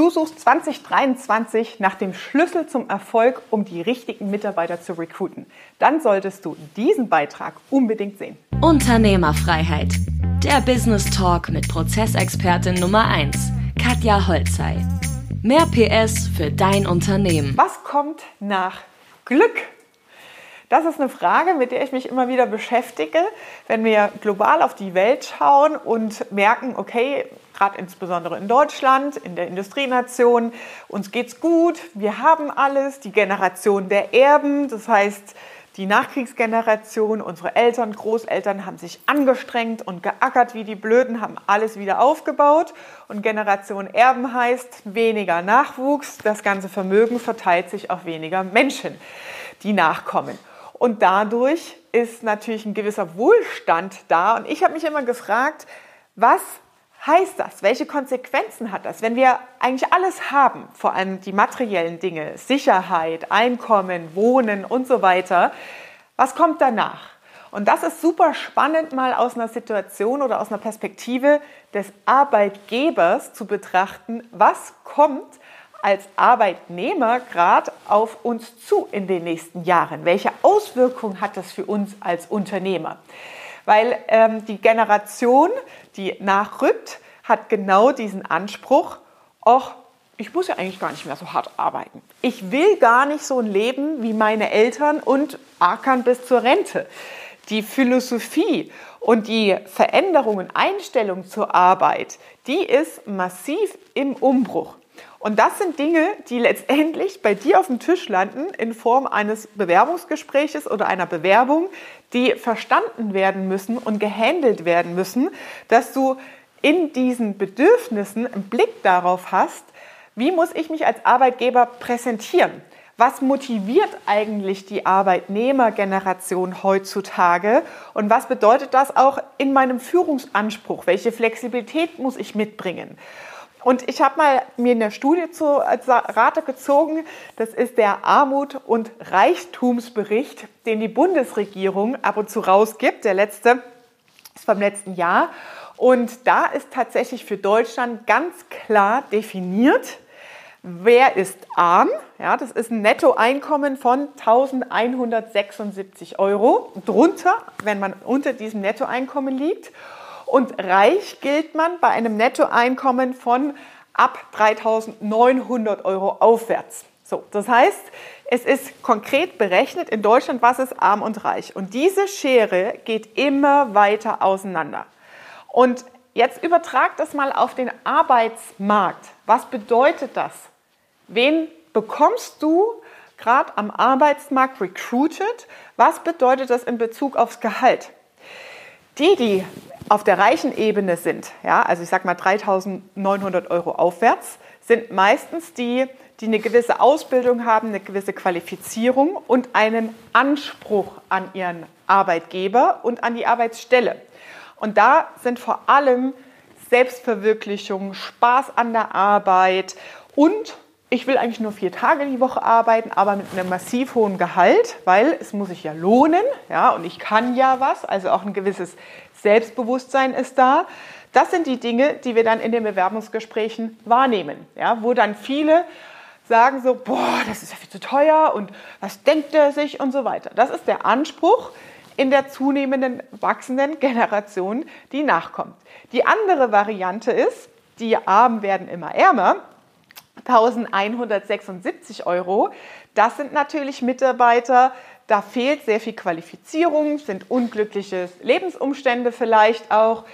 Du suchst 2023 nach dem Schlüssel zum Erfolg, um die richtigen Mitarbeiter zu recruiten. Dann solltest du diesen Beitrag unbedingt sehen. Unternehmerfreiheit. Der Business Talk mit Prozessexpertin Nummer 1, Katja Holzei. Mehr PS für dein Unternehmen. Was kommt nach Glück? Das ist eine Frage, mit der ich mich immer wieder beschäftige, wenn wir global auf die Welt schauen und merken, okay, gerade insbesondere in Deutschland, in der Industrienation. Uns geht's gut, wir haben alles, die Generation der Erben, das heißt, die Nachkriegsgeneration, unsere Eltern, Großeltern haben sich angestrengt und geackert wie die Blöden, haben alles wieder aufgebaut. Und Generation Erben heißt weniger Nachwuchs. Das ganze Vermögen verteilt sich auf weniger Menschen, die nachkommen. Und dadurch ist natürlich ein gewisser Wohlstand da. Und ich habe mich immer gefragt, was heißt das? Welche Konsequenzen hat das? Wenn wir eigentlich alles haben, vor allem die materiellen Dinge, Sicherheit, Einkommen, Wohnen und so weiter, was kommt danach? Und das ist super spannend, mal aus einer Situation oder aus einer Perspektive des Arbeitgebers zu betrachten, was kommt als Arbeitnehmer gerade auf uns zu in den nächsten Jahren? Welche Auswirkungen hat das für uns als Unternehmer? Weil ähm, die Generation, die nachrückt, hat genau diesen Anspruch, ach, ich muss ja eigentlich gar nicht mehr so hart arbeiten. Ich will gar nicht so ein Leben wie meine Eltern und ackern bis zur Rente. Die Philosophie und die Veränderung und Einstellung zur Arbeit, die ist massiv im Umbruch. Und das sind Dinge, die letztendlich bei dir auf dem Tisch landen in Form eines Bewerbungsgespräches oder einer Bewerbung, die verstanden werden müssen und gehandelt werden müssen, dass du in diesen Bedürfnissen einen Blick darauf hast, wie muss ich mich als Arbeitgeber präsentieren? Was motiviert eigentlich die Arbeitnehmergeneration heutzutage? Und was bedeutet das auch in meinem Führungsanspruch? Welche Flexibilität muss ich mitbringen? Und ich habe mal mir eine Studie zu Rate gezogen. Das ist der Armut- und Reichtumsbericht, den die Bundesregierung ab und zu rausgibt. Der letzte ist vom letzten Jahr. Und da ist tatsächlich für Deutschland ganz klar definiert, wer ist arm. Ja, das ist ein Nettoeinkommen von 1176 Euro. Drunter, wenn man unter diesem Nettoeinkommen liegt. Und reich gilt man bei einem Nettoeinkommen von ab 3.900 Euro aufwärts. So, das heißt, es ist konkret berechnet in Deutschland, was ist arm und reich. Und diese Schere geht immer weiter auseinander. Und jetzt übertrag das mal auf den Arbeitsmarkt. Was bedeutet das? Wen bekommst du gerade am Arbeitsmarkt recruited? Was bedeutet das in Bezug aufs Gehalt? Die, die auf der reichen Ebene sind, ja, also ich sage mal 3.900 Euro aufwärts, sind meistens die, die eine gewisse Ausbildung haben, eine gewisse Qualifizierung und einen Anspruch an ihren Arbeitgeber und an die Arbeitsstelle. Und da sind vor allem Selbstverwirklichung, Spaß an der Arbeit und ich will eigentlich nur vier Tage die Woche arbeiten, aber mit einem massiv hohen Gehalt, weil es muss sich ja lohnen, ja, und ich kann ja was, also auch ein gewisses Selbstbewusstsein ist da. Das sind die Dinge, die wir dann in den Bewerbungsgesprächen wahrnehmen, ja, wo dann viele sagen so, boah, das ist ja viel zu teuer und was denkt er sich und so weiter. Das ist der Anspruch in der zunehmenden wachsenden Generation, die nachkommt. Die andere Variante ist, die Armen werden immer ärmer 1176 Euro. Das sind natürlich Mitarbeiter, da fehlt sehr viel Qualifizierung, sind unglückliche Lebensumstände vielleicht auch.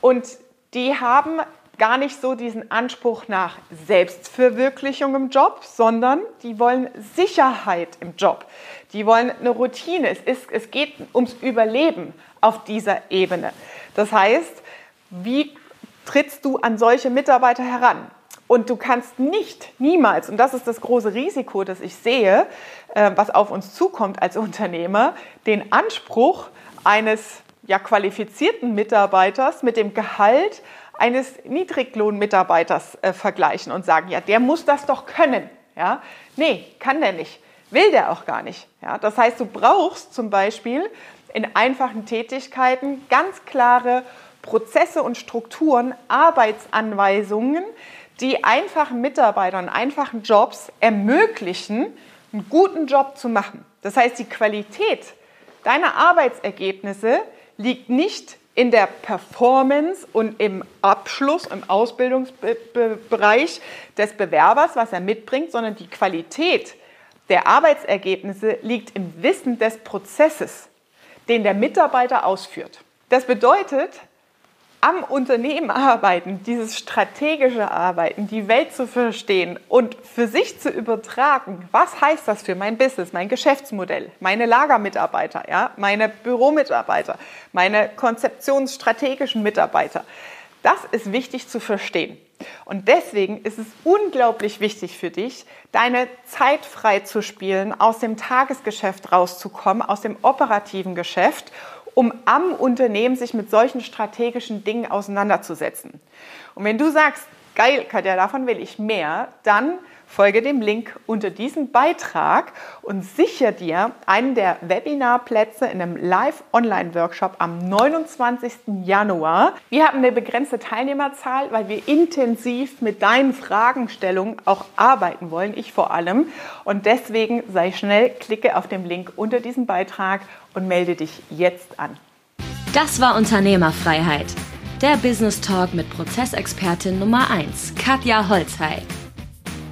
Und die haben gar nicht so diesen Anspruch nach Selbstverwirklichung im Job, sondern die wollen Sicherheit im Job. Die wollen eine Routine. Es, ist, es geht ums Überleben auf dieser Ebene. Das heißt, wie trittst du an solche Mitarbeiter heran? Und du kannst nicht, niemals, und das ist das große Risiko, das ich sehe, äh, was auf uns zukommt als Unternehmer, den Anspruch eines ja, qualifizierten Mitarbeiters mit dem Gehalt eines Niedriglohnmitarbeiters äh, vergleichen und sagen, ja, der muss das doch können. Ja? Nee, kann der nicht. Will der auch gar nicht. Ja? Das heißt, du brauchst zum Beispiel in einfachen Tätigkeiten ganz klare Prozesse und Strukturen, Arbeitsanweisungen, die einfachen Mitarbeitern, einfachen Jobs ermöglichen, einen guten Job zu machen. Das heißt, die Qualität deiner Arbeitsergebnisse liegt nicht in der Performance und im Abschluss, im Ausbildungsbereich des Bewerbers, was er mitbringt, sondern die Qualität der Arbeitsergebnisse liegt im Wissen des Prozesses, den der Mitarbeiter ausführt. Das bedeutet, am Unternehmen arbeiten, dieses strategische Arbeiten, die Welt zu verstehen und für sich zu übertragen, was heißt das für mein Business, mein Geschäftsmodell, meine Lagermitarbeiter, ja, meine Büromitarbeiter, meine konzeptionsstrategischen Mitarbeiter. Das ist wichtig zu verstehen. Und deswegen ist es unglaublich wichtig für dich, deine Zeit frei zu spielen, aus dem Tagesgeschäft rauszukommen, aus dem operativen Geschäft um am Unternehmen sich mit solchen strategischen Dingen auseinanderzusetzen. Und wenn du sagst, geil, Katja, davon will ich mehr, dann folge dem Link unter diesem Beitrag und sichere dir einen der Webinarplätze in einem Live-Online-Workshop am 29. Januar. Wir haben eine begrenzte Teilnehmerzahl, weil wir intensiv mit deinen Fragestellungen auch arbeiten wollen, ich vor allem. Und deswegen sei schnell, klicke auf den Link unter diesem Beitrag und melde dich jetzt an. Das war Unternehmerfreiheit. Der Business Talk mit Prozessexpertin Nummer 1, Katja Holzhey.